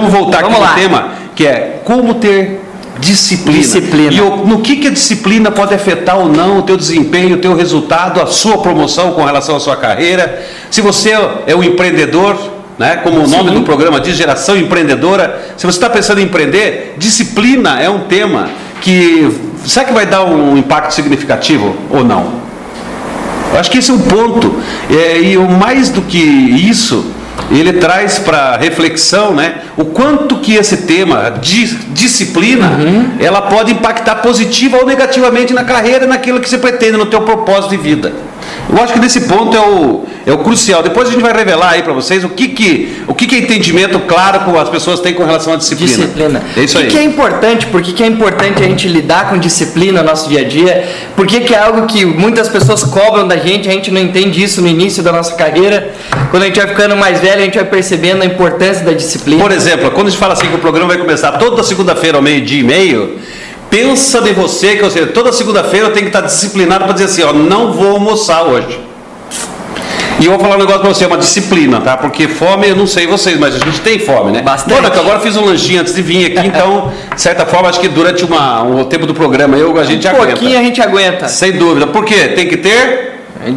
vamos voltar vamos aqui lá. no tema, que é como ter disciplina. disciplina. E o, no que, que a disciplina pode afetar ou não o teu desempenho, o teu resultado, a sua promoção com relação à sua carreira. Se você é um empreendedor, né, como o nome do programa diz, geração empreendedora, se você está pensando em empreender, disciplina é um tema que será que vai dar um impacto significativo ou não? Eu acho que esse é um ponto. É, e o mais do que isso, ele traz para reflexão, né, o quanto que esse tema de disciplina, uhum. ela pode impactar positiva ou negativamente na carreira, naquilo que você pretende, no teu propósito de vida. Eu acho que nesse ponto é o, é o crucial. Depois a gente vai revelar aí para vocês o que, que, o que, que é entendimento claro que as pessoas têm com relação à disciplina. Disciplina. É isso aí. O que é importante? Por que, que é importante a gente lidar com disciplina no nosso dia a dia? Por que, que é algo que muitas pessoas cobram da gente, a gente não entende isso no início da nossa carreira? Quando a gente vai ficando mais velho, a gente vai percebendo a importância da disciplina. Por exemplo, quando a gente fala assim que o programa vai começar toda segunda-feira ao meio-dia e meio, pensa de você que ou seja, toda segunda-feira eu tenho que estar disciplinado para dizer assim, ó, não vou almoçar hoje. E eu vou falar um negócio para você, é uma disciplina, tá? Porque fome, eu não sei vocês, mas a gente tem fome, né? Bastante. Mônica, agora fiz um lanchinho antes de vir aqui, então, de certa forma, acho que durante uma, um tempo do programa eu, a gente um aguenta. Um pouquinho a gente aguenta. Sem dúvida. Por quê? Tem que ter...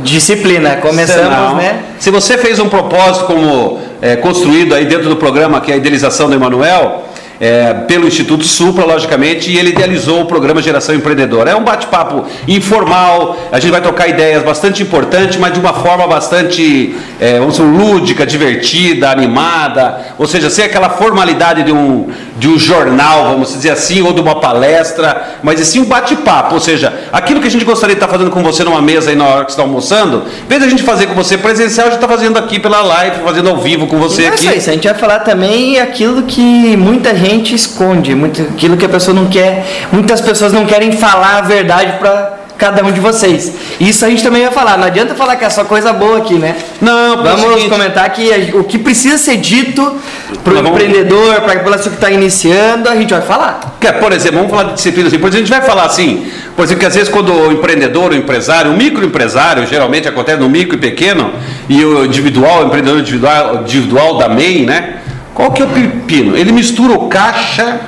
Disciplina, começamos, Senão, né? Se você fez um propósito como é, construído aí dentro do programa, que é a idealização do Emanuel, é, pelo Instituto Supra, logicamente, e ele idealizou o programa Geração Empreendedora. É um bate-papo informal, a gente vai tocar ideias bastante importantes, mas de uma forma bastante, é, vamos dizer, lúdica, divertida, animada, ou seja, sem aquela formalidade de um, de um jornal, vamos dizer assim, ou de uma palestra, mas sim um bate-papo, ou seja, aquilo que a gente gostaria de estar fazendo com você numa mesa aí na hora que você está almoçando, em vez de a gente fazer com você presencial, a gente está fazendo aqui pela live, fazendo ao vivo com você aqui. É isso, a gente vai falar também aquilo que muita gente gente esconde, muito, aquilo que a pessoa não quer. Muitas pessoas não querem falar a verdade para cada um de vocês. Isso a gente também vai falar. Não adianta falar que é só coisa boa aqui, né? Não, vamos seguinte, comentar que o que precisa ser dito para o empreendedor, para a pessoa que está iniciando, a gente vai falar. Que, por exemplo, vamos falar de disciplina assim. Por exemplo, a gente vai falar assim, por exemplo, que às vezes quando o empreendedor, o empresário, o microempresário, geralmente acontece no micro e pequeno, e o individual, o empreendedor individual, individual da MEI, né? Qual que é o pepino? Ele mistura o caixa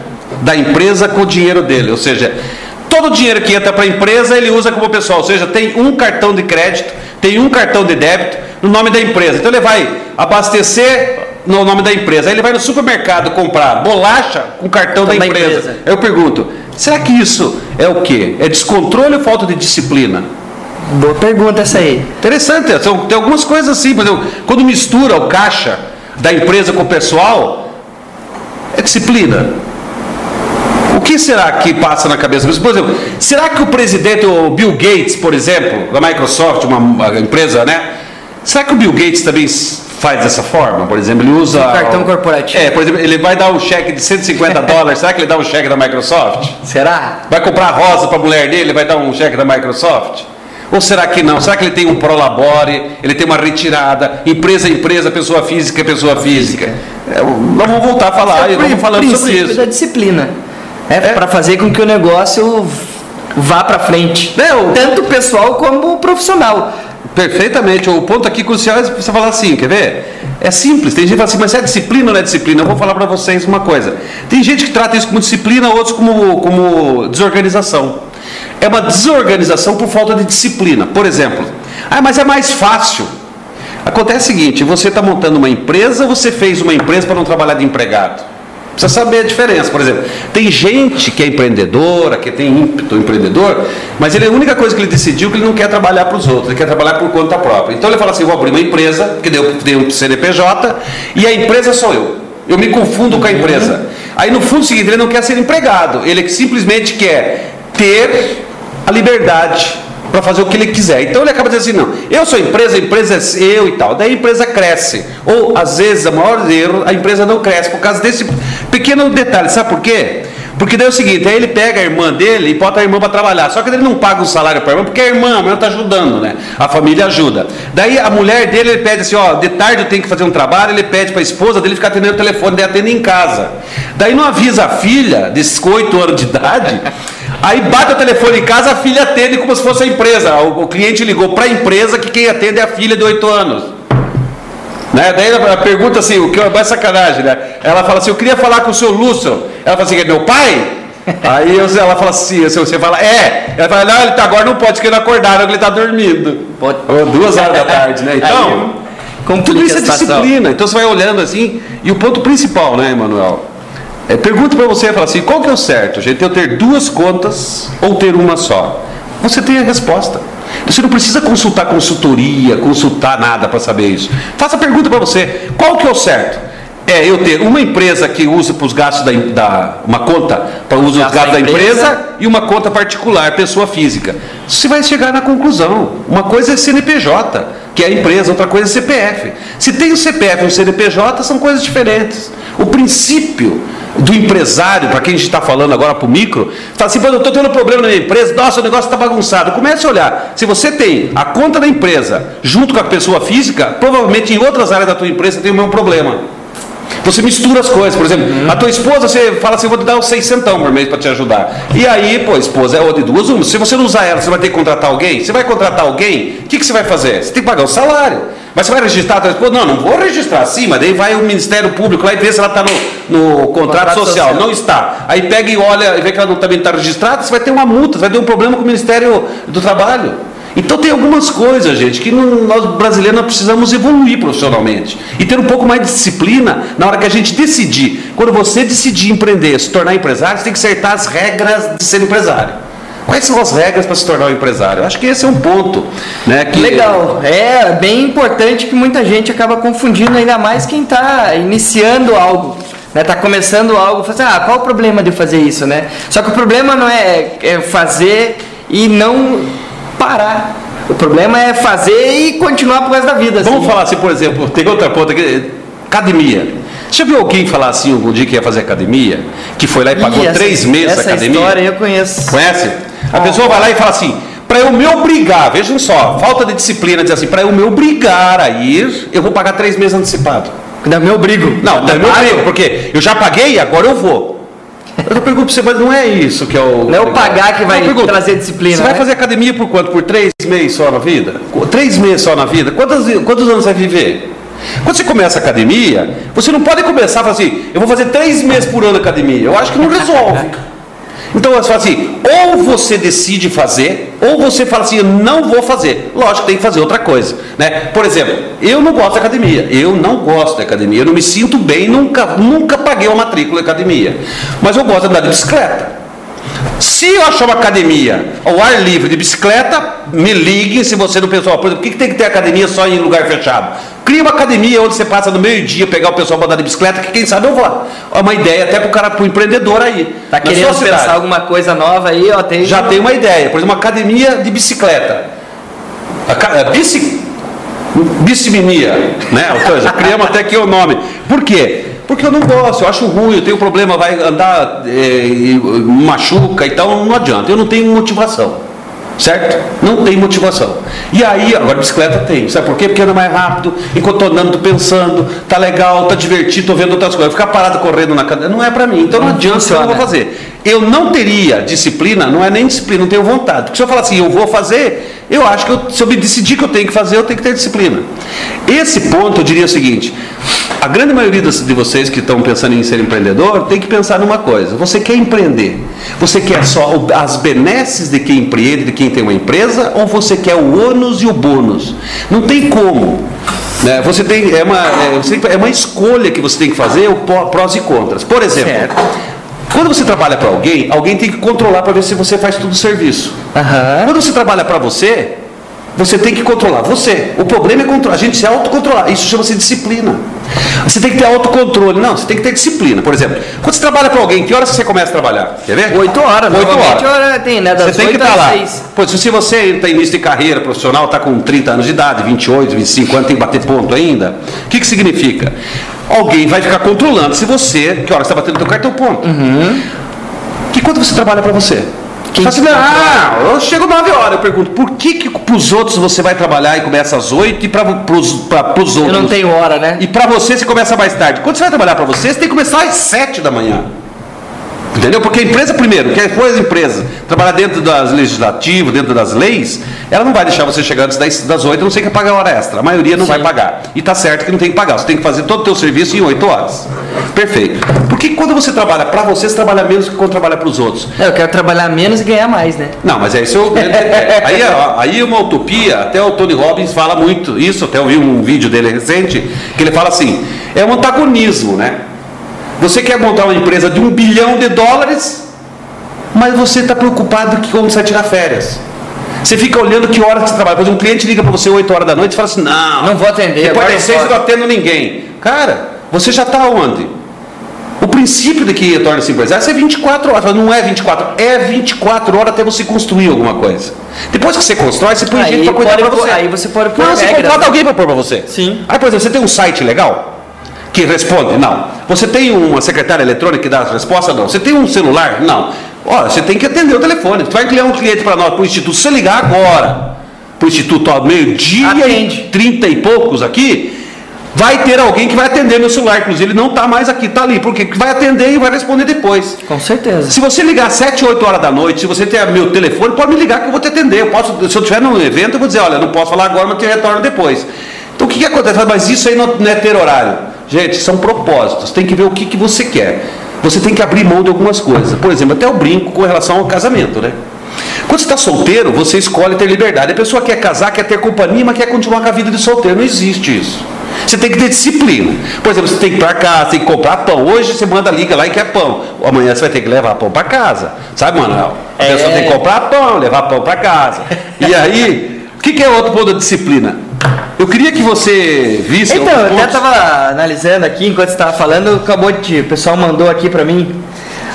da empresa com o dinheiro dele, ou seja, todo o dinheiro que entra para a empresa ele usa como pessoal, ou seja, tem um cartão de crédito, tem um cartão de débito no nome da empresa. Então ele vai abastecer no nome da empresa. Aí ele vai no supermercado comprar bolacha com cartão da empresa. empresa. Eu pergunto, será que isso é o quê? É descontrole ou falta de disciplina? Boa pergunta essa aí. Interessante, tem algumas coisas assim, por exemplo, quando mistura o caixa da empresa com o pessoal é disciplina. O que será que passa na cabeça? Por exemplo, será que o presidente, o Bill Gates, por exemplo, da Microsoft, uma, empresa, né? Será que o Bill Gates também faz dessa forma? Por exemplo, ele usa. Cartão corporativo. É, por exemplo, ele vai dar um cheque de 150 dólares. será que ele dá um cheque da Microsoft? Será? Vai comprar rosa para a mulher dele, vai dar um cheque da Microsoft? Ou será que não? Será que ele tem um prolabore, ele tem uma retirada, empresa empresa, pessoa física pessoa física? É, nós vamos voltar a falar, é vamos falando sobre isso. da disciplina. É, é. para fazer com que o negócio vá para frente. É, o... Tanto pessoal como profissional. Perfeitamente. O ponto aqui crucial é você falar assim, quer ver? É simples. Tem gente que fala assim, mas é disciplina ou não é disciplina? Eu vou falar para vocês uma coisa. Tem gente que trata isso como disciplina, outros como, como desorganização é uma desorganização por falta de disciplina. Por exemplo, ah, mas é mais fácil. Acontece o seguinte: você está montando uma empresa, você fez uma empresa para não trabalhar de empregado. Precisa saber a diferença. Por exemplo, tem gente que é empreendedora, que tem ímpeto empreendedor, mas ele, a única coisa que ele decidiu é que ele não quer trabalhar para os outros, ele quer trabalhar por conta própria. Então ele fala assim: vou abrir uma empresa, que deu, deu um CNPJ, e a empresa sou eu. Eu me confundo com a empresa. Aí no fundo seguinte, ele não quer ser empregado, ele simplesmente quer ter a liberdade para fazer o que ele quiser. Então ele acaba dizendo assim: não, eu sou empresa, a empresa é eu e tal. Daí a empresa cresce. Ou às vezes, a maior erro, a empresa não cresce por causa desse pequeno detalhe. Sabe por quê? Porque daí é o seguinte, aí ele pega a irmã dele e bota a irmã para trabalhar. Só que ele não paga o salário para a irmã, porque a irmã, a irmã está ajudando, né? A família ajuda. Daí a mulher dele, ele pede assim, ó, de tarde eu tenho que fazer um trabalho, ele pede para a esposa dele ficar atendendo o telefone, daí atende em casa. Daí não avisa a filha, desses 8 anos de idade, Aí bate o telefone em casa, a filha atende como se fosse a empresa. O, o cliente ligou para a empresa que quem atende é a filha de 8 anos. Né? Daí ela pergunta assim, o que é mais sacanagem, né? Ela fala assim, eu queria falar com o seu Lúcio. Ela fala assim, é meu pai? Aí ela fala assim, você fala, é. Ela fala, não, ele tá, agora não pode, porque ele acordaram, ele está dormindo. Pode. Duas horas da tarde, né? Então, Aí, tudo isso é disciplina. Então você vai olhando assim, e o ponto principal, né, Emanuel? É, pergunta para você, fala assim, qual que é o certo, gente? Eu ter duas contas ou ter uma só? Você tem a resposta. Você não precisa consultar consultoria, consultar nada para saber isso. Faça a pergunta para você: qual que é o certo? É eu ter uma empresa que usa para os gastos da, da, uma conta para o uso dos gastos da empresa. da empresa e uma conta particular, pessoa física. Você vai chegar na conclusão. Uma coisa é CNPJ, que é a empresa, outra coisa é CPF. Se tem o CPF e o CNPJ, são coisas diferentes. O princípio do empresário, para quem a gente está falando agora para o micro, fala assim, eu estou tendo problema na minha empresa, nossa, o negócio está bagunçado. Comece a olhar. Se você tem a conta da empresa junto com a pessoa física, provavelmente em outras áreas da tua empresa tem o mesmo problema. Você mistura as coisas, por exemplo, uhum. a tua esposa, você fala assim, vou te dar uns 600 por mês para te ajudar. E aí, pô, esposa é ou de duas, uma. Se você não usar ela, você vai ter que contratar alguém? Você vai contratar alguém, o que, que você vai fazer? Você tem que pagar o salário. Mas você vai registrar? Não, não vou registrar sim, mas daí vai o Ministério Público lá e vê se ela está no, no contrato, contrato social. social. Não está. Aí pega e olha e vê que ela não, também está registrada, você vai ter uma multa, você vai ter um problema com o Ministério do Trabalho. Então tem algumas coisas, gente, que nós brasileiros nós precisamos evoluir profissionalmente e ter um pouco mais de disciplina na hora que a gente decidir. Quando você decidir empreender, se tornar empresário, você tem que acertar as regras de ser empresário. Quais são as regras para se tornar um empresário? Acho que esse é um ponto. Né, que... Legal. É bem importante que muita gente acaba confundindo, ainda mais quem está iniciando algo. Né, tá começando algo, fala assim, ah, qual o problema de eu fazer isso, né? Só que o problema não é, é fazer e não parar. O problema é fazer e continuar por resto da vida. Assim. Vamos falar assim, por exemplo, tem outra ponta aqui, academia. Você já viu alguém falar assim algum dia que ia fazer academia? Que foi lá e pagou essa, três meses essa academia? Essa história eu conheço. Conhece? A pessoa vai lá e fala assim, para eu me obrigar, vejam só, falta de disciplina, diz assim, para eu me obrigar a ir, eu vou pagar três meses antecipado. Ainda me obrigo. Não, ainda me obrigo, porque eu já paguei, agora eu vou. Eu pergunto para você, mas não é isso que é o. Não é o pagar que vai pergunto, trazer disciplina. Você né? vai fazer academia por quanto? Por três meses só na vida? Três meses só na vida? Quantos, quantos anos vai viver? Quando você começa a academia, você não pode começar a falar assim, eu vou fazer três meses por ano academia. Eu acho que não resolve. Então você fala assim, ou você decide fazer, ou você fala assim, eu não vou fazer. Lógico, tem que fazer outra coisa. Né? Por exemplo, eu não gosto de academia. Eu não gosto de academia. Eu não me sinto bem, nunca, nunca paguei uma matrícula de academia. Mas eu gosto de andar de bicicleta. Se eu achar uma academia ao ar livre de bicicleta, me ligue se você não pensou, por exemplo, por que tem que ter academia só em lugar fechado? Cria uma academia onde você passa no meio-dia, pegar o pessoal para andar de bicicleta, que quem sabe eu vou. É uma ideia até para o cara, para o empreendedor aí. Tá querendo pensar alguma coisa nova aí, ó, tem. Já tem uma ideia, por exemplo, uma academia de bicicleta. A, bici, biciminia, né? Ou seja, criamos até aqui o nome. Por quê? Porque eu não gosto, eu acho ruim, eu tenho problema, vai andar, é, machuca, então não adianta, eu não tenho motivação. Certo? Não tem motivação. E aí, agora bicicleta tem. Sabe por quê? Porque anda mais rápido, enquanto andando, tô pensando, tá legal, tá divertido, tô vendo outras coisas. Ficar parado correndo na cadeira não é para mim. Então não, não adianta, funciona. eu não vou fazer. Eu não teria disciplina, não é nem disciplina, não tenho vontade. Porque se eu falar assim, eu vou fazer, eu acho que eu, se eu me decidir que eu tenho que fazer, eu tenho que ter disciplina. Esse ponto eu diria o seguinte: a grande maioria de vocês que estão pensando em ser empreendedor tem que pensar numa coisa: você quer empreender? Você quer só as benesses de quem empreende, de quem tem uma empresa, ou você quer o ônus e o bônus? Não tem como. Né? Você tem, é, uma, é, é uma escolha que você tem que fazer, o prós e contras. Por exemplo, certo. Quando você trabalha para alguém, alguém tem que controlar para ver se você faz tudo o serviço. Uhum. Quando você trabalha para você, você tem que controlar você. O problema é controlar. A gente se autocontrolar. Isso chama-se disciplina. Você tem que ter autocontrole. Não, você tem que ter disciplina. Por exemplo, quando você trabalha para alguém, que horas você começa a trabalhar? Quer ver? Oito horas. Oito horas. Hora tem, né? Das você tem que estar lá. Pois, se você está em início de carreira profissional, está com 30 anos de idade, 28, 25 anos, tem que bater ponto ainda. O que, que significa? alguém vai ficar controlando se você, que hora você está batendo o cartão ponto. Uhum. Que quanto você trabalha para você? Quem assim, ah, eu chego 9 horas, eu pergunto, por que, que para os outros você vai trabalhar e começa às 8 e para os outros? Eu não tenho hora, né? E para você você começa mais tarde. Quando você vai trabalhar para você, você tem que começar às 7 da manhã. Entendeu? Porque a empresa, primeiro, que depois a empresa trabalhar dentro das legislativas, dentro das leis, ela não vai deixar você chegar antes das, das 8, a não sei que pagar hora extra. A maioria não Sim. vai pagar. E está certo que não tem que pagar. Você tem que fazer todo o teu serviço em 8 horas. Perfeito. Porque quando você trabalha para você, você trabalha menos que quando trabalha para os outros. É, Eu quero trabalhar menos e ganhar mais, né? Não, mas é isso. eu- é- aí, é- aí uma utopia, até o Tony Robbins fala muito isso, até eu vi um vídeo dele recente, que ele fala assim, é um antagonismo, né? Você quer montar uma empresa de um bilhão de dólares, mas você está preocupado que como você vai tirar férias. Você fica olhando que horas que você trabalha. Por exemplo, um cliente liga para você 8 horas da noite e fala assim, não, Não vou atender, depois das não 6 eu posso." não atendo ninguém. Cara, você já está onde? O princípio de que torna-se empresário é 24 horas. Não é 24, é 24 horas até você construir alguma coisa. Depois que você constrói, você põe Aí gente para cuidar pode para você. aí você pode pôr Não, você regras, contrata né? alguém para pôr para você. Sim. Aí, por exemplo, você tem um site legal que responde? Não. Você tem uma secretária eletrônica que dá as respostas? Não. Você tem um celular? Não. Olha, você tem que atender o telefone. Você vai criar um cliente para nós, para o Instituto. Se você ligar agora para o Instituto ao meio-dia e. 30 e poucos aqui, vai ter alguém que vai atender meu celular. Inclusive, ele não está mais aqui, está ali. Porque vai atender e vai responder depois. Com certeza. Se você ligar 7, 8 horas da noite, se você tem meu telefone, pode me ligar que eu vou te atender. Eu posso, se eu estiver num evento, eu vou dizer, olha, não posso falar agora, mas te retorno depois. Então o que, que acontece? Mas isso aí não é ter horário. Gente, são propósitos. Tem que ver o que, que você quer. Você tem que abrir mão de algumas coisas. Por exemplo, até o brinco com relação ao casamento, né? Quando você está solteiro, você escolhe ter liberdade. A pessoa quer casar, quer ter companhia, mas quer continuar com a vida de solteiro. Não existe isso. Você tem que ter disciplina. Por exemplo, você tem que ir para casa, tem que comprar pão. Hoje você manda liga lá e quer pão. Amanhã você vai ter que levar pão para casa. Sabe, Manuel? A pessoa É. tem que comprar pão, levar pão para casa. E aí, o que, que é outro ponto da disciplina? Eu queria que você visse. Então, eu até estava analisando aqui, enquanto você estava falando, acabou de. O pessoal mandou aqui para mim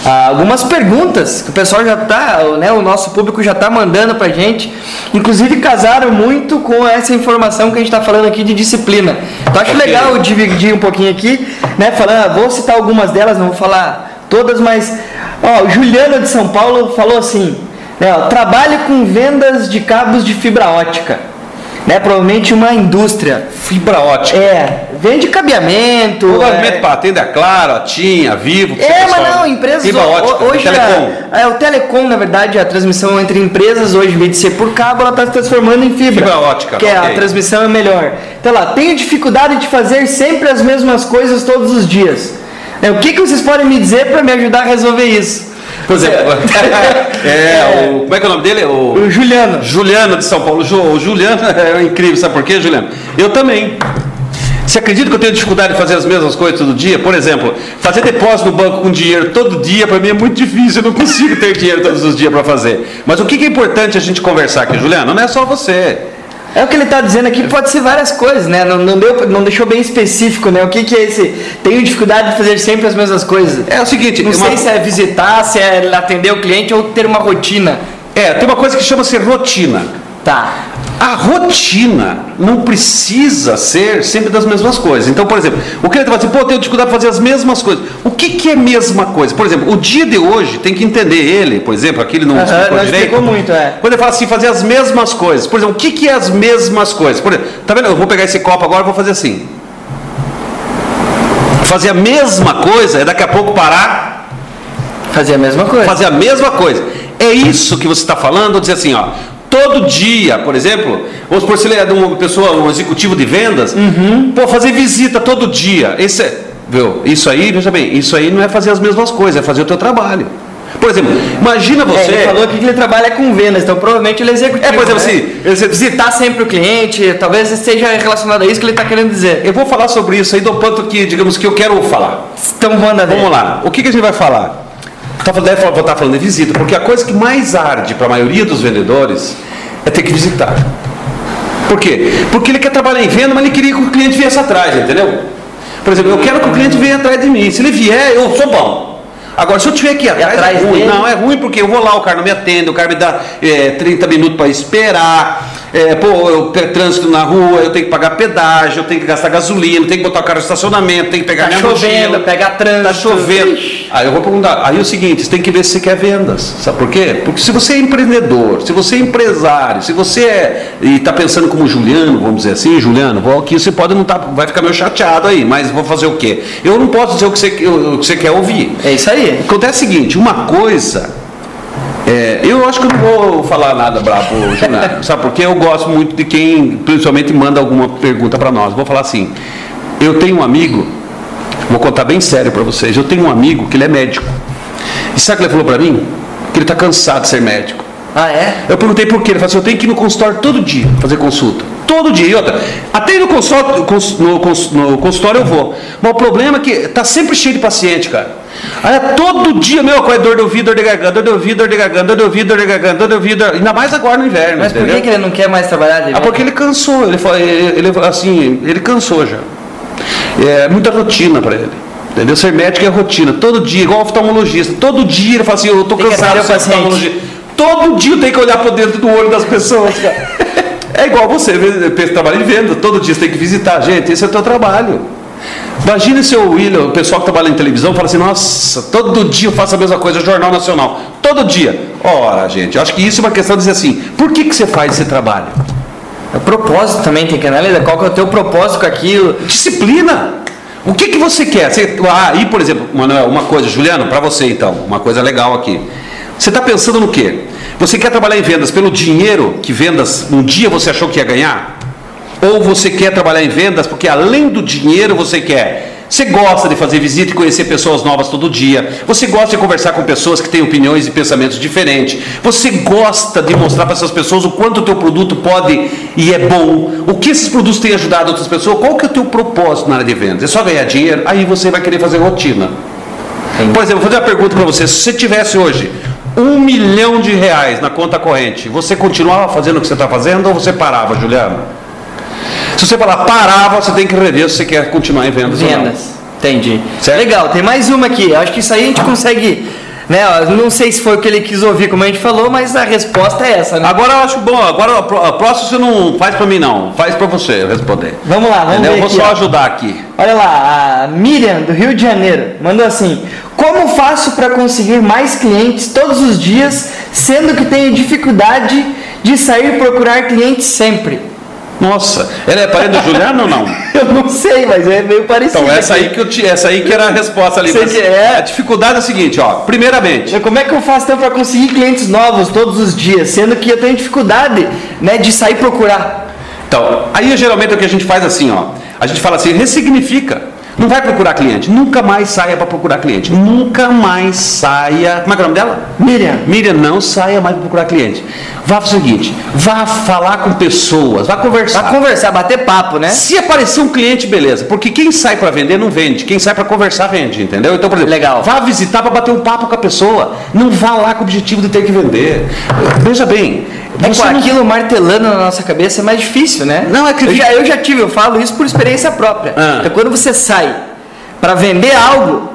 ah, algumas perguntas que o pessoal já tá, né, o nosso público já tá mandando pra gente. Inclusive casaram muito com essa informação que a gente está falando aqui de disciplina. Então acho Ok. legal dividir um pouquinho aqui, né, falando, ah, vou citar algumas delas, não vou falar todas, mas ó, o Juliano de São Paulo falou assim, né, ó, trabalho com vendas de cabos de fibra ótica. Né, provavelmente uma indústria. Fibra ótica. É, vende cabeamento. O é, movimento para atender a Claro, a TIM, a Vivo. é, pessoal. mas não, empresas Fibra ótica, hoje telecom. É, é, o telecom, na verdade, a transmissão entre empresas hoje, em vez de ser por cabo, ela está se transformando em fibra. Fibra ótica, Que é, ok. a transmissão é melhor. Então lá, tenho dificuldade de fazer sempre as mesmas coisas todos os dias. É, o que, que vocês podem me dizer para me ajudar a resolver isso? Por exemplo, é, o, como é que é o nome dele? O O Juliano. Juliano de São Paulo. O Juliano é incrível, sabe por quê, Juliano? Eu também. Você acredita que eu tenho dificuldade de fazer as mesmas coisas todo dia? Por exemplo, fazer depósito no banco com dinheiro todo dia, para mim é muito difícil, eu não consigo ter dinheiro todos os dias para fazer. Mas o que que é importante a gente conversar aqui, Juliano? Não é só você. É o que ele está dizendo aqui, pode ser várias coisas, né? Não, não, deu, não deixou bem específico, né? O que, que é esse? Tenho dificuldade de fazer sempre as mesmas coisas. É o seguinte, Não uma- sei se é visitar, se é atender o cliente ou ter uma rotina. é, tem uma coisa que chama-se rotina. Tá. A rotina não precisa ser sempre das mesmas coisas. Então, por exemplo, o cliente vai dizer, pô, eu tenho dificuldade de fazer as mesmas coisas. O que, que é mesma coisa? Por exemplo, o dia de hoje tem que entender ele, por exemplo, aqui ele não explicou não direito. explicou muito, é. Quando ele fala assim, fazer as mesmas coisas. Por exemplo, o que, que é as mesmas coisas? Por exemplo, tá vendo? Eu vou pegar esse copo agora e vou fazer assim. Fazer a mesma coisa é daqui a pouco parar Fazer a mesma coisa. fazer a mesma coisa. É isso que você está falando? Dizer assim, ó, todo dia, por exemplo, vamos supor, se ele é de uma pessoa, um executivo de vendas, Uhum. pô, fazer visita todo dia. Esse é, viu? Isso aí, veja bem, isso aí não é fazer as mesmas coisas, é fazer o teu trabalho. Por exemplo, imagina É, você. ele falou aqui que ele trabalha com vendas, então provavelmente ele é executivo. É, por exemplo, né? assim, ele- visitar sempre o cliente, talvez seja relacionado a isso que ele está querendo dizer. eu vou falar sobre isso aí do ponto que, digamos, que eu quero falar. Então manda. Vamos lá. O que, que a gente vai falar? Tá, deve estar falando de visita, porque a coisa que mais arde para a maioria dos vendedores é ter que visitar. Por quê? Porque ele quer trabalhar em venda, mas ele queria que o cliente viesse atrás, entendeu? Por exemplo, eu quero que o cliente venha atrás de mim. Se ele vier, eu sou bom. Agora, se eu tiver que ir atrás, atrás é ruim. dele? Não, é ruim porque eu vou lá, o cara não me atende, o cara me dá é, 30 minutos para esperar. É, pô, eu tenho trânsito na rua, eu tenho que pagar pedágio, eu tenho que gastar gasolina, eu tenho que botar o carro no estacionamento, tenho que pegar Tá minha chovendo, mochila. pegar trânsito. Tá chovendo. Aí eu vou perguntar, aí é o seguinte, você tem que ver se você quer vendas. Sabe por quê? Porque se você é empreendedor, se você é empresário, se você é e está pensando como Juliano, vamos dizer assim, Juliano, vou aqui, você pode não tá, vai ficar meio chateado aí, mas vou fazer o quê? Eu não posso dizer o que você, o que você quer ouvir. É isso aí. Acontece o seguinte, uma coisa é, eu acho que eu não vou falar nada bravo, Juliano. Sabe por quê? Eu gosto muito de quem, principalmente, manda alguma pergunta para nós. Vou falar assim: eu tenho um amigo, vou contar bem sério para vocês. Eu tenho um amigo que ele é médico. E sabe o que ele falou para mim? Que ele está cansado de ser médico. Ah, é? Eu perguntei por quê. Ele falou assim: eu tenho que ir no consultório todo dia fazer consulta. Todo dia. E outra, até no consultório, no, no consultório eu vou. Mas o problema é que está sempre cheio de paciente, cara. Aí é todo dia, meu, com dor de ouvido, dor de garganta, dor de ouvido, dor de garganta, dor de ouvido, dor de garganta, dor de ouvido, ainda mais agora no inverno. Mas por que, ele não quer mais trabalhar? Ah, porque ele cansou, ele, ele, ele, assim, ele cansou já. É muita rotina para ele. Entendeu? Ser médico é rotina, todo dia, igual oftalmologista. Todo dia ele fala assim, eu estou cansado de ser oftalmologista. Todo dia eu tenho que olhar para dentro do olho das pessoas, cara. É igual você, trabalha em venda, todo dia você tem que visitar. Gente, esse é o teu trabalho. Imagina se o William, o pessoal que trabalha em televisão, fala assim: nossa, todo dia eu faço a mesma coisa, Jornal Nacional. Todo dia. Ora, gente, eu acho que isso é uma questão de dizer assim: por que, que você faz esse trabalho? É o propósito também, tem que analisar qual que é o teu propósito com aquilo. Disciplina. O que, que você quer? Você, ah, e por exemplo, Manuel, uma coisa, Juliano, para você então, uma coisa legal aqui. Você está pensando no quê? Você quer trabalhar em vendas pelo dinheiro que vendas um dia você achou que ia ganhar? Ou você quer trabalhar em vendas porque além do dinheiro você quer você gosta de fazer visita e conhecer pessoas novas todo dia. Você gosta de conversar com pessoas que têm opiniões e pensamentos diferentes. Você gosta de mostrar para essas pessoas o quanto o teu produto pode e é bom. O que esses produtos têm ajudado outras pessoas. Qual que é o teu propósito na área de vendas? É só ganhar dinheiro? Aí você vai querer fazer rotina. Por exemplo, vou fazer uma pergunta para você. Se você tivesse hoje um milhão de reais na conta corrente, você continuava fazendo o que você está fazendo ou você parava, Juliano? Se você falar parava, você tem que rever se você quer continuar em vendas. Vendas. Entendi. Certo? Legal, tem mais uma aqui. Acho que isso aí a gente consegue. Né, não sei se foi o que ele quis ouvir, como a gente falou, mas a resposta é essa, né? Agora eu acho bom, agora a próxima você não faz para mim não, faz para você responder. Vamos lá, vamos ver. Eu vou aqui, só ó. ajudar aqui. Olha lá, a Miriam do Rio de Janeiro mandou assim: Como faço para conseguir mais clientes todos os dias, sendo que tenho dificuldade de sair procurar clientes sempre? Nossa, ela é parente do Juliano ou não? eu não sei, mas é meio parecido. Então, essa aí que, eu te, essa aí que era a resposta ali. Mas, é. A dificuldade é a seguinte, ó. Primeiramente. Como é que eu faço então para conseguir clientes novos todos os dias, sendo que eu tenho dificuldade né, de sair procurar? Então, aí geralmente o que a gente faz assim, ó. A gente fala assim, ressignifica. Não vai procurar cliente. Nunca mais saia para procurar cliente. Nunca mais saia. Como é que é o nome dela? Miriam. Miriam, não saia mais para procurar cliente. Vá fazer o seguinte: vá falar com pessoas, vá conversar. Vá conversar, bater papo, né? Se aparecer um cliente, beleza. Porque quem sai para vender não vende. Quem sai para conversar vende, entendeu? Então, por exemplo, Legal. vá visitar para bater um papo com a pessoa. Não vá lá com o objetivo de ter que vender. Veja bem. É com não... aquilo martelando na nossa cabeça é mais difícil, né? Não, é que eu já, eu já tive, eu falo isso por experiência própria. Ah. Então, quando você sai para vender algo,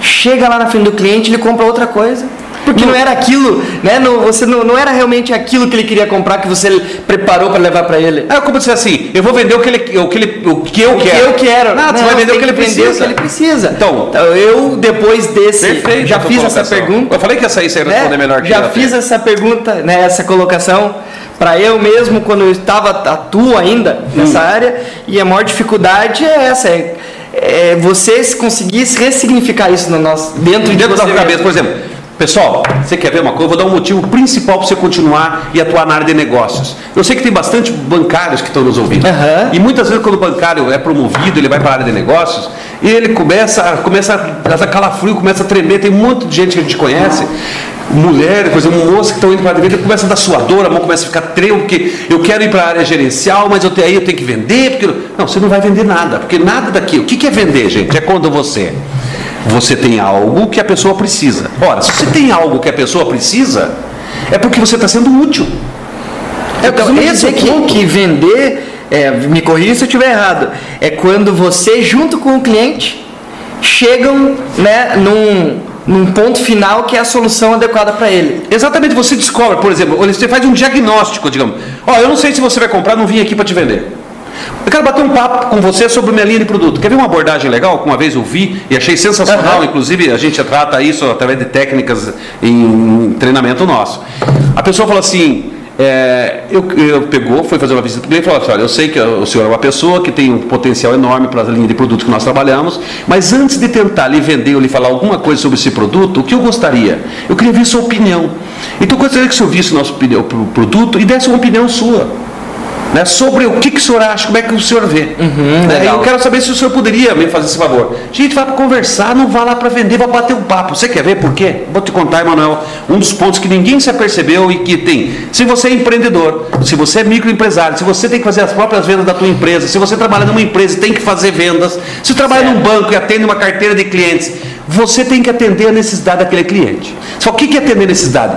chega lá na frente do cliente, ele compra outra coisa. Porque não, não era aquilo, né? Não, você não, não era realmente aquilo que ele queria comprar que você preparou para levar para ele. É como dizer assim, eu vou vender o que ele, o que, ele, o que eu o quero. Que eu quero. Não, você vai vender o que ele precisa. O que ele precisa. Então, então eu depois desse perfeito, já fiz essa pergunta. Eu falei que essa aí você ia responder né? melhor que Já fiz até. essa pergunta, né? Essa colocação para eu mesmo quando eu estava atuo ainda nessa hum. área e a maior dificuldade é essa. É, é, você conseguir ressignificar isso no nosso, dentro, dentro de da cabeça. Por exemplo, pessoal, você quer ver uma coisa? Eu vou dar um motivo principal para você continuar e atuar na área de negócios. Eu sei que tem bastante bancários que estão nos ouvindo. Uhum. E muitas vezes, quando o bancário é promovido, ele vai para a área de negócios, e ele começa, começa a calafrio, começa a tremer. Tem um monte de gente que a gente conhece mulher, exemplo, moça que estão indo para a venda, começa a dar suador, a mão começa a ficar tremo, porque eu quero ir para a área gerencial, mas eu tenho, aí eu tenho que vender, porque não, você não vai vender nada, porque nada daqui. O que, que é vender, gente? É quando você você tem algo que a pessoa precisa. Ora, se você tem algo que a pessoa precisa, é porque você está sendo útil. É, então, esse é que, que vender, é, me corrija se eu estiver errado, é quando você junto com o cliente chegam né, num num ponto final que é a solução adequada para ele. Exatamente, você descobre, por exemplo, você faz um diagnóstico, digamos. Ó, oh, eu não sei se você vai comprar, não vim aqui para te vender. Eu quero bater um papo com você sobre minha linha de produto. Quer ver uma abordagem legal? Uma vez eu vi e achei sensacional. Uhum. Inclusive, a gente trata isso através de técnicas em treinamento nosso. A pessoa falou assim: é, eu, eu, pegou, foi fazer uma visita para o cliente e falou assim, olha, eu sei que o senhor é uma pessoa que tem um potencial enorme para a linha de produtos que nós trabalhamos, mas antes de tentar lhe vender ou lhe falar alguma coisa sobre esse produto, o que eu gostaria? Eu queria ver sua opinião. Então eu gostaria que o senhor visse o nosso produto e desse uma opinião sua né, sobre o que, que o senhor acha, como é que o senhor vê. Uhum, né, eu quero saber se o senhor poderia me fazer esse favor. Gente, vai para conversar, não vá lá para vender, vai bater um papo. Você quer ver por quê? Vou te contar, Emanuel, um dos pontos que ninguém se apercebeu e que tem. Se você é empreendedor, se você é microempresário, se você tem que fazer as próprias vendas da tua empresa, se você trabalha numa empresa e tem que fazer vendas, se trabalha certo. num banco e atende uma carteira de clientes, você tem que atender a necessidade daquele cliente. Só o que é atender a necessidade?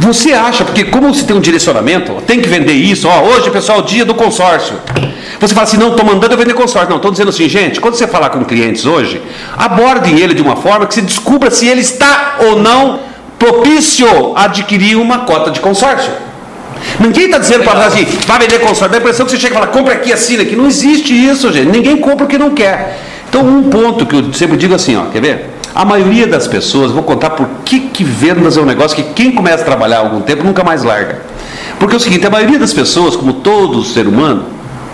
Você acha, porque como você tem um direcionamento, tem que vender isso, ó, hoje, pessoal, dia do consórcio. Você fala assim, não, estou mandando eu vender consórcio. Não, estou dizendo assim, gente, quando você falar com clientes hoje, abordem ele de uma forma que você descubra se ele está ou não propício a adquirir uma cota de consórcio. Ninguém está dizendo para assim, vai vender consórcio. Dá a impressão que você chega e fala, compra aqui, assina aqui. Não existe isso, gente. Ninguém compra o que não quer. Então, um ponto que eu sempre digo assim, ó, quer ver? A maioria das pessoas, vou contar por que, que vendas é um negócio que quem começa a trabalhar há algum tempo nunca mais larga. Porque é o seguinte, a maioria das pessoas, como todo ser humano,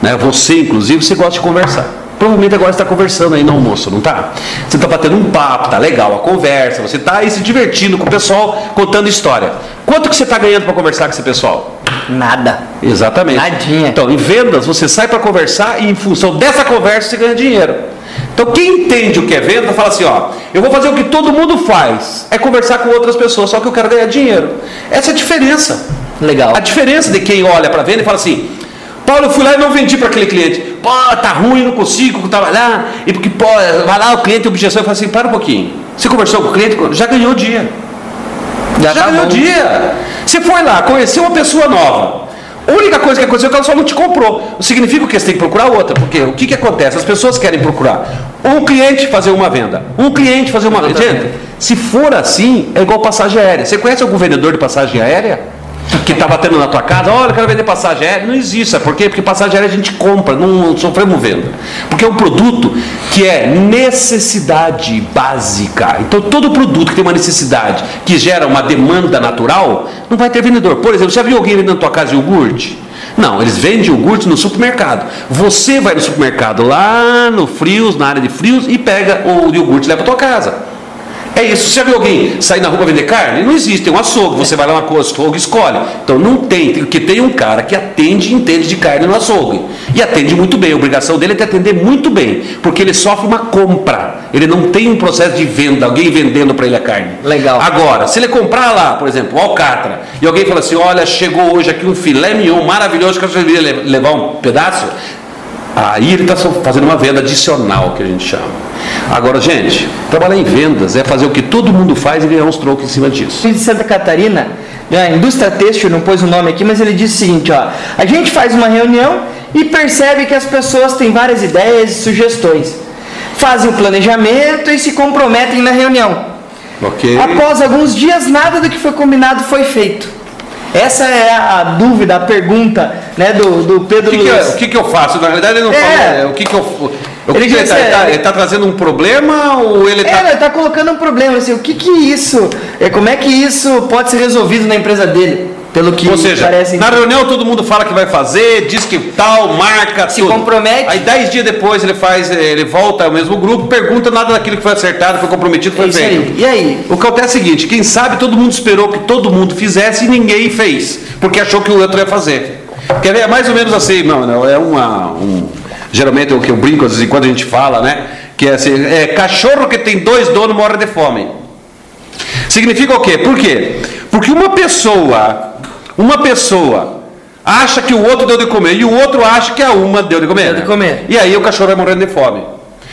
né, você inclusive, você gosta de conversar. Provavelmente agora você está conversando aí no almoço, não está? Você está batendo um papo, tá legal a conversa, você está aí se divertindo com o pessoal, contando história. Quanto que você está ganhando para conversar com esse pessoal? Nada. Exatamente. Nadinha. Então, em vendas, você sai para conversar e em função dessa conversa você ganha dinheiro. Então quem entende o que é venda fala assim, ó, eu vou fazer o que todo mundo faz, é conversar com outras pessoas, só que eu quero ganhar dinheiro. Essa é a diferença. Legal. A diferença de quem olha para venda e fala assim, Paulo, eu fui lá e não vendi para aquele cliente. Pô, tá ruim, não consigo trabalhar. E porque, pô, vai lá o cliente, objeção, e fala assim, para um pouquinho. Você conversou com o cliente, já ganhou o dia. Já, já tá ganhou o dia. Você foi lá, conheceu uma pessoa nova. A única coisa que aconteceu é que ela só não te comprou. Significa que você tem que procurar outra. Porque o que, que acontece? As pessoas querem procurar um cliente fazer uma venda. Um cliente fazer uma venda. Gente, se for assim, é igual passagem aérea. Você conhece algum vendedor de passagem aérea? Que está batendo na tua casa, olha, eu quero vender passagem aérea. Não existe, sabe por quê? Porque passagem aérea a gente compra, não sofremos venda. Porque é um produto que é necessidade básica. Então, todo produto que tem uma necessidade, que gera uma demanda natural, não vai ter vendedor. Por exemplo, você já viu alguém vendendo na tua casa iogurte? Não, eles vendem iogurte no supermercado. Você vai no supermercado lá no frios, na área de frios, e pega o iogurte e leva para tua casa. É isso. Você já viu alguém sair na rua vender carne? Não existe. Tem um açougue. Você vai lá no açougue e escolhe. Então não tem. Porque tem um cara que atende e entende de carne no açougue. E atende muito bem. A obrigação dele é te atender muito bem. Porque ele sofre uma compra. Ele não tem um processo de venda, alguém vendendo para ele a carne. Legal. Agora, se ele comprar lá, por exemplo, o alcatra, e alguém fala assim: olha, chegou hoje aqui um filé mignon maravilhoso, que você deveria levar um pedaço. Aí ele está fazendo uma venda adicional, que a gente chama. Agora, gente, trabalhar em vendas é fazer o que todo mundo faz e ganhar uns trocos em cima disso. De Santa Catarina, a indústria têxtil, não pôs o nome aqui, mas ele disse o seguinte: ó, a gente faz uma reunião e percebe que as pessoas têm várias ideias e sugestões. Fazem o planejamento e se comprometem na reunião. Okay. Após alguns dias, nada do que foi combinado foi feito. Essa é a dúvida, a pergunta né, do, do Pedro que Luiz. Que eu, o que, que eu faço? Na verdade, ele não é. fala. É, o que, que eu. Ele está tá, tá trazendo um problema ou ele está. É, ele está colocando um problema. Assim, o que, que isso. É, como é que isso pode ser resolvido na empresa dele? Pelo que Ou seja, parece... na reunião todo mundo fala que vai fazer, diz que tal, marca, se tudo. compromete. Aí dez dias depois ele faz, ele volta ao mesmo grupo, pergunta nada daquilo que foi acertado, foi comprometido, foi é feito. Aí. E aí? O que acontece é o seguinte, quem sabe todo mundo esperou que todo mundo fizesse e ninguém fez, porque achou que o outro ia fazer. Quer ver? É mais ou menos assim, não, não é uma, um, geralmente é o que eu brinco às vezes quando a gente fala, né? Que é assim, é cachorro que tem dois donos morre de fome. Significa o quê? Por quê? Porque uma pessoa uma pessoa acha que o outro deu de comer e o outro acha que a uma deu de comer. Deu de comer. E aí o cachorro vai morrendo de fome.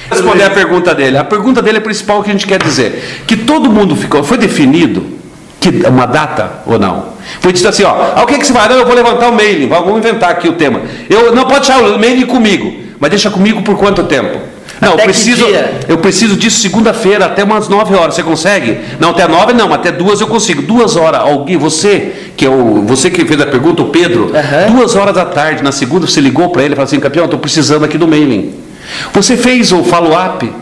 Responder a pergunta dele. A pergunta dele é principal que a gente quer dizer. Que todo mundo ficou. Foi definido que uma data ou não? Foi dito assim, ó. Ah, o que, que você vai? Não, eu vou levantar o mailing. Vamos inventar aqui o tema. Eu não pode deixar o mailing comigo, mas deixa comigo por quanto tempo? Não, eu Até que preciso, eu preciso disso segunda-feira até umas 9 horas. Você consegue? Não, até 9 não, até duas eu consigo. Duas horas. Alguém, você, que é o, você que fez a pergunta, o Pedro, Aham. duas horas da tarde, na segunda, você ligou para ele e falou assim, campeão, estou precisando aqui do mailing. Você fez o follow-up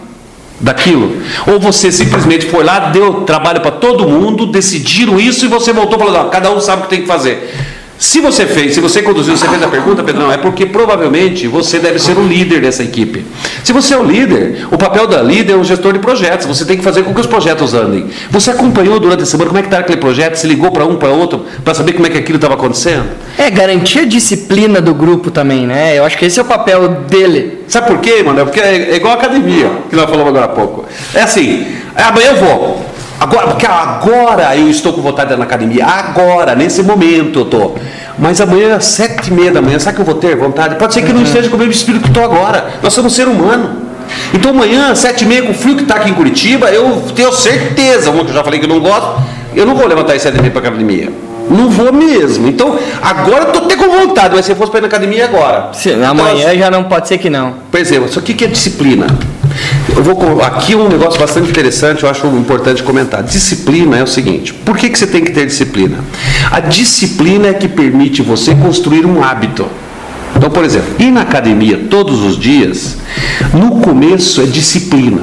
daquilo? Ou você simplesmente foi lá, deu trabalho para todo mundo, decidiram isso e você voltou falando, cada um sabe o que tem que fazer. Se você fez, se você conduziu, você fez a pergunta, Pedro, não, é porque provavelmente você deve ser o líder dessa equipe. Se você é o líder, o papel da líder é o gestor de projetos, você tem que fazer com que os projetos andem. Você acompanhou durante a semana como é que está aquele projeto, se ligou para um, para outro, para saber como é que aquilo estava acontecendo? É, garantir a disciplina do grupo também, né? Eu acho que esse é o papel dele. Sabe por quê, mano? É porque é igual a academia, que nós falamos agora há pouco. É assim, é, amanhã eu vou. Agora, porque agora eu estou com vontade de ir na academia. Agora, nesse momento eu estou. Mas amanhã, às sete e meia da manhã, sabe que eu vou ter vontade? Pode ser que eu não esteja com o mesmo espírito que estou agora. Nós somos ser humano. Então amanhã, às sete e meia, com o frio que está aqui em Curitiba, eu tenho certeza, uma que eu já falei que eu não gosto, eu não vou levantar às sete e meia para academia. Não vou mesmo. Então, agora eu estou até com vontade, mas se eu fosse para ir na academia agora. Se- Então, amanhã já não pode ser que não. por exemplo, isso aqui que é disciplina. Eu vou aqui um negócio bastante interessante, eu acho importante comentar. Disciplina é o seguinte: por que, que você tem que ter disciplina? A disciplina é que permite você construir um hábito. Então, por exemplo, ir na academia todos os dias, no começo é disciplina.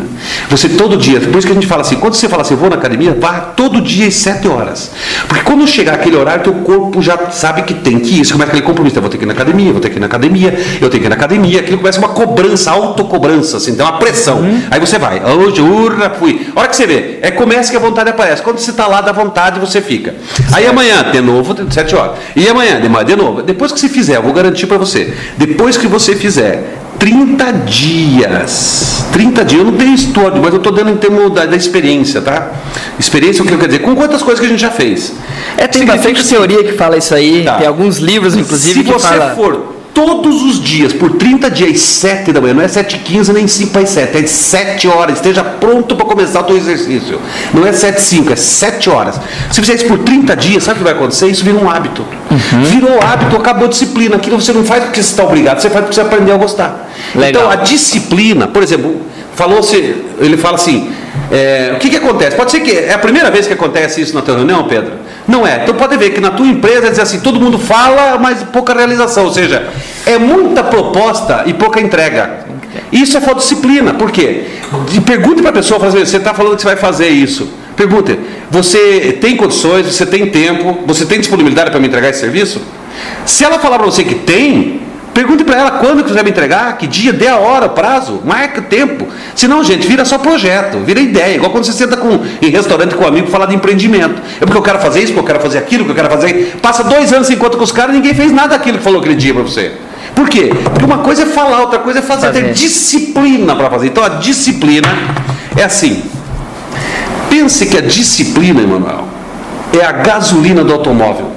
Você todo dia, por isso que a gente fala assim, quando você fala assim, vou na academia, vá todo dia às 7 horas. Porque quando chegar aquele horário, teu corpo já sabe que tem que ir. Você começa aquele compromisso, eu vou ter que ir na academia, vou ter que ir na academia, eu tenho que ir na academia, aquilo começa uma cobrança, autocobrança, assim, então uma pressão. Aí você vai, hoje, urra, fui. A hora que você vê, é começa que a vontade aparece. Quando você está lá da vontade, você fica. Aí amanhã, de novo, 7 horas. E amanhã, de manhã, de novo. Depois que você fizer, eu vou garantir para você, depois que você fizer 30 dias. 30 dias, eu não tenho história, mas eu estou dando em termos da, da experiência, tá? Experiência, o que eu quero dizer? Com quantas coisas que a gente já fez. É, tem Significa bastante teoria que fala isso aí. Tá. Tem alguns livros, inclusive, Se que você fala. for todos os dias, por 30 dias, às 7 da manhã, não é 7 h 15 nem 5 para 7, é 7 horas, esteja pronto para começar o teu exercício. Não é 7 5, é 7 horas. Se fizer isso por 30 dias, sabe o que vai acontecer? Isso vira um hábito. Uhum. Virou hábito, acabou a disciplina. Aquilo você não faz porque você está obrigado, você faz porque você aprendeu a gostar. Legal. Então, a disciplina, por exemplo, falou-se, ele fala assim, é, o que, que acontece? Pode ser que é a primeira vez que acontece isso na tua reunião, Pedro? Não é. Então pode ver que na tua empresa diz assim, todo mundo fala, mas pouca realização. Ou seja, é muita proposta e pouca entrega. Isso é falta de disciplina. Por quê? Pergunte para a pessoa, assim, você está falando que você vai fazer isso. Pergunte, você tem condições, você tem tempo, você tem disponibilidade para me entregar esse serviço? Se ela falar para você que tem, pergunte para ela quando que você vai me entregar, que dia, dê a hora, prazo, o tempo. Senão, gente, vira só projeto, vira ideia. Igual quando você senta com, em restaurante com um amigo e fala de empreendimento. É porque eu quero fazer isso, porque eu quero fazer aquilo, porque eu quero fazer. Passa dois anos sem conta com os caras e ninguém fez nada daquilo que falou aquele dia para você. Por quê? Porque uma coisa é falar, outra coisa é fazer, ter disciplina para fazer. Então a disciplina é assim. Pense que a disciplina, Emanuel, é a gasolina do automóvel.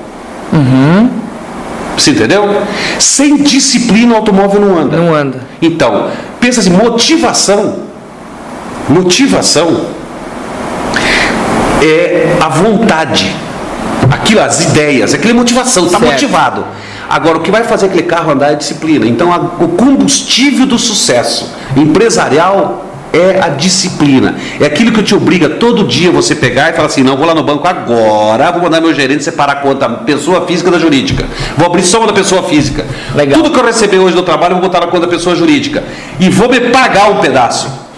Você entendeu? Sem disciplina o automóvel não anda. Não anda. Então, pensa assim, motivação. Motivação é a vontade. Aquilo, as ideias, aquela motivação, está motivado. Agora, o que vai fazer aquele carro andar é a disciplina. Então, a- o combustível do sucesso empresarial é a disciplina. É aquilo que te obriga todo dia você pegar e falar assim: não, vou lá no banco agora, vou mandar meu gerente separar a conta pessoa física da jurídica. Vou abrir só uma da pessoa física. Legal. Tudo que eu receber hoje do trabalho, eu vou botar na conta da pessoa jurídica. E vou me pagar um pedaço.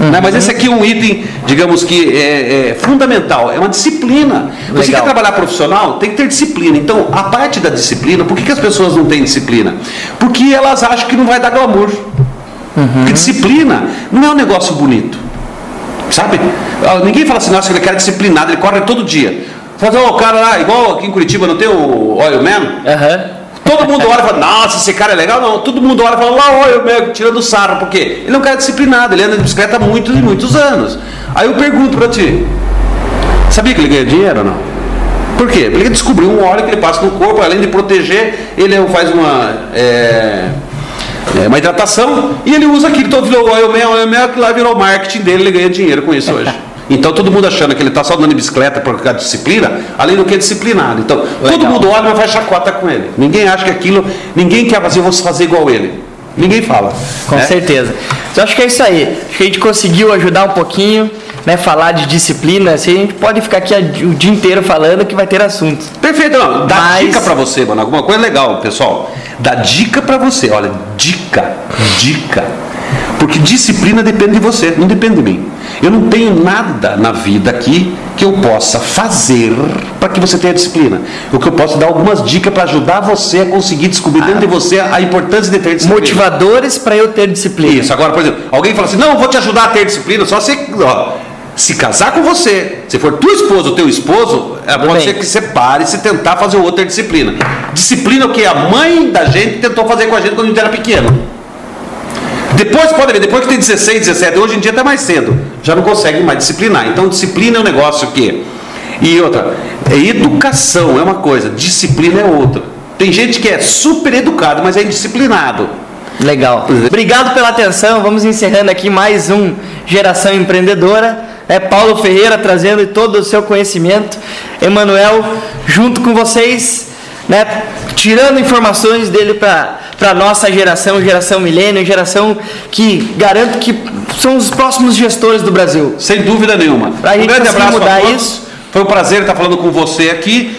Né? Mas esse aqui é um item, digamos que é, é fundamental, é uma disciplina. Você Legal. quer trabalhar profissional, tem que ter disciplina. Então, a parte da disciplina, por que, que as pessoas não têm disciplina? Porque elas acham que não vai dar glamour. Porque disciplina não é um negócio bonito. Sabe? Ah, Ninguém fala assim, nossa, ele cara é disciplinado, ele corre todo dia. Fala, "Ó, o cara lá, igual aqui em Curitiba, não tem o Oil Man? Aham. Todo mundo olha e fala, nossa, esse cara é legal. Não, todo mundo olha e fala, lá, olha o meu, tirando sarro. Por quê? Ele é um cara disciplinado, ele anda de bicicleta há muitos e muitos anos. Aí eu pergunto pra ti, sabia que ele ganha dinheiro ou não? Por quê? Porque ele descobriu um óleo que ele passa no corpo, além de proteger, ele faz uma, é, é, uma hidratação e ele usa aquilo. Então virou oil man, oil man, que lá virou marketing dele, ele ganha dinheiro com isso hoje. Então todo mundo achando que ele está só andando de bicicleta por causa de disciplina, além do que é disciplinado. Então todo Legal. mundo olha, mas faz chacota com ele. Ninguém acha que aquilo, ninguém quer fazer, eu vou fazer igual ele. Ninguém fala. Com né? certeza. Então acho que é isso aí. Acho que a gente conseguiu ajudar um pouquinho, né? Falar de disciplina. Assim, a gente pode ficar aqui o dia inteiro falando que vai ter assuntos. Perfeito, não. Dá Mas- dica pra você, mano. Alguma coisa legal, pessoal. Dá dica pra você. Olha, dica, dica. Porque disciplina depende de você, não depende de mim. Eu não tenho nada na vida aqui que eu possa fazer para que você tenha disciplina. O que eu posso dar algumas dicas para ajudar você a conseguir descobrir dentro de você a importância de ter disciplina. Motivadores para eu ter disciplina. Isso, agora, por exemplo, alguém fala assim, não, eu vou te ajudar a ter disciplina, só você, ó, se casar com você, se for tua esposa ou teu esposo, é, pode bem. ser que você pare se tentar fazer o outro ter disciplina. Disciplina é o que a mãe da gente tentou fazer com a gente quando a gente era pequeno. Depois, pode ver, depois que tem 16, 17, hoje em dia até mais cedo, já não consegue mais disciplinar. Então, disciplina é um negócio que. E outra, é educação é uma coisa, disciplina é outra. Tem gente que é super educado, mas é indisciplinado. Legal. Obrigado pela atenção. Vamos encerrando aqui mais um Geração Empreendedora. É Paulo Ferreira trazendo todo o seu conhecimento. Emanuel, junto com vocês, né, tirando informações dele para a nossa geração, geração milênio, geração que garanto que são os próximos gestores do Brasil. Sem dúvida nenhuma. Pra um gente grande abraço mudar a todos. isso. Foi um prazer estar falando com você aqui.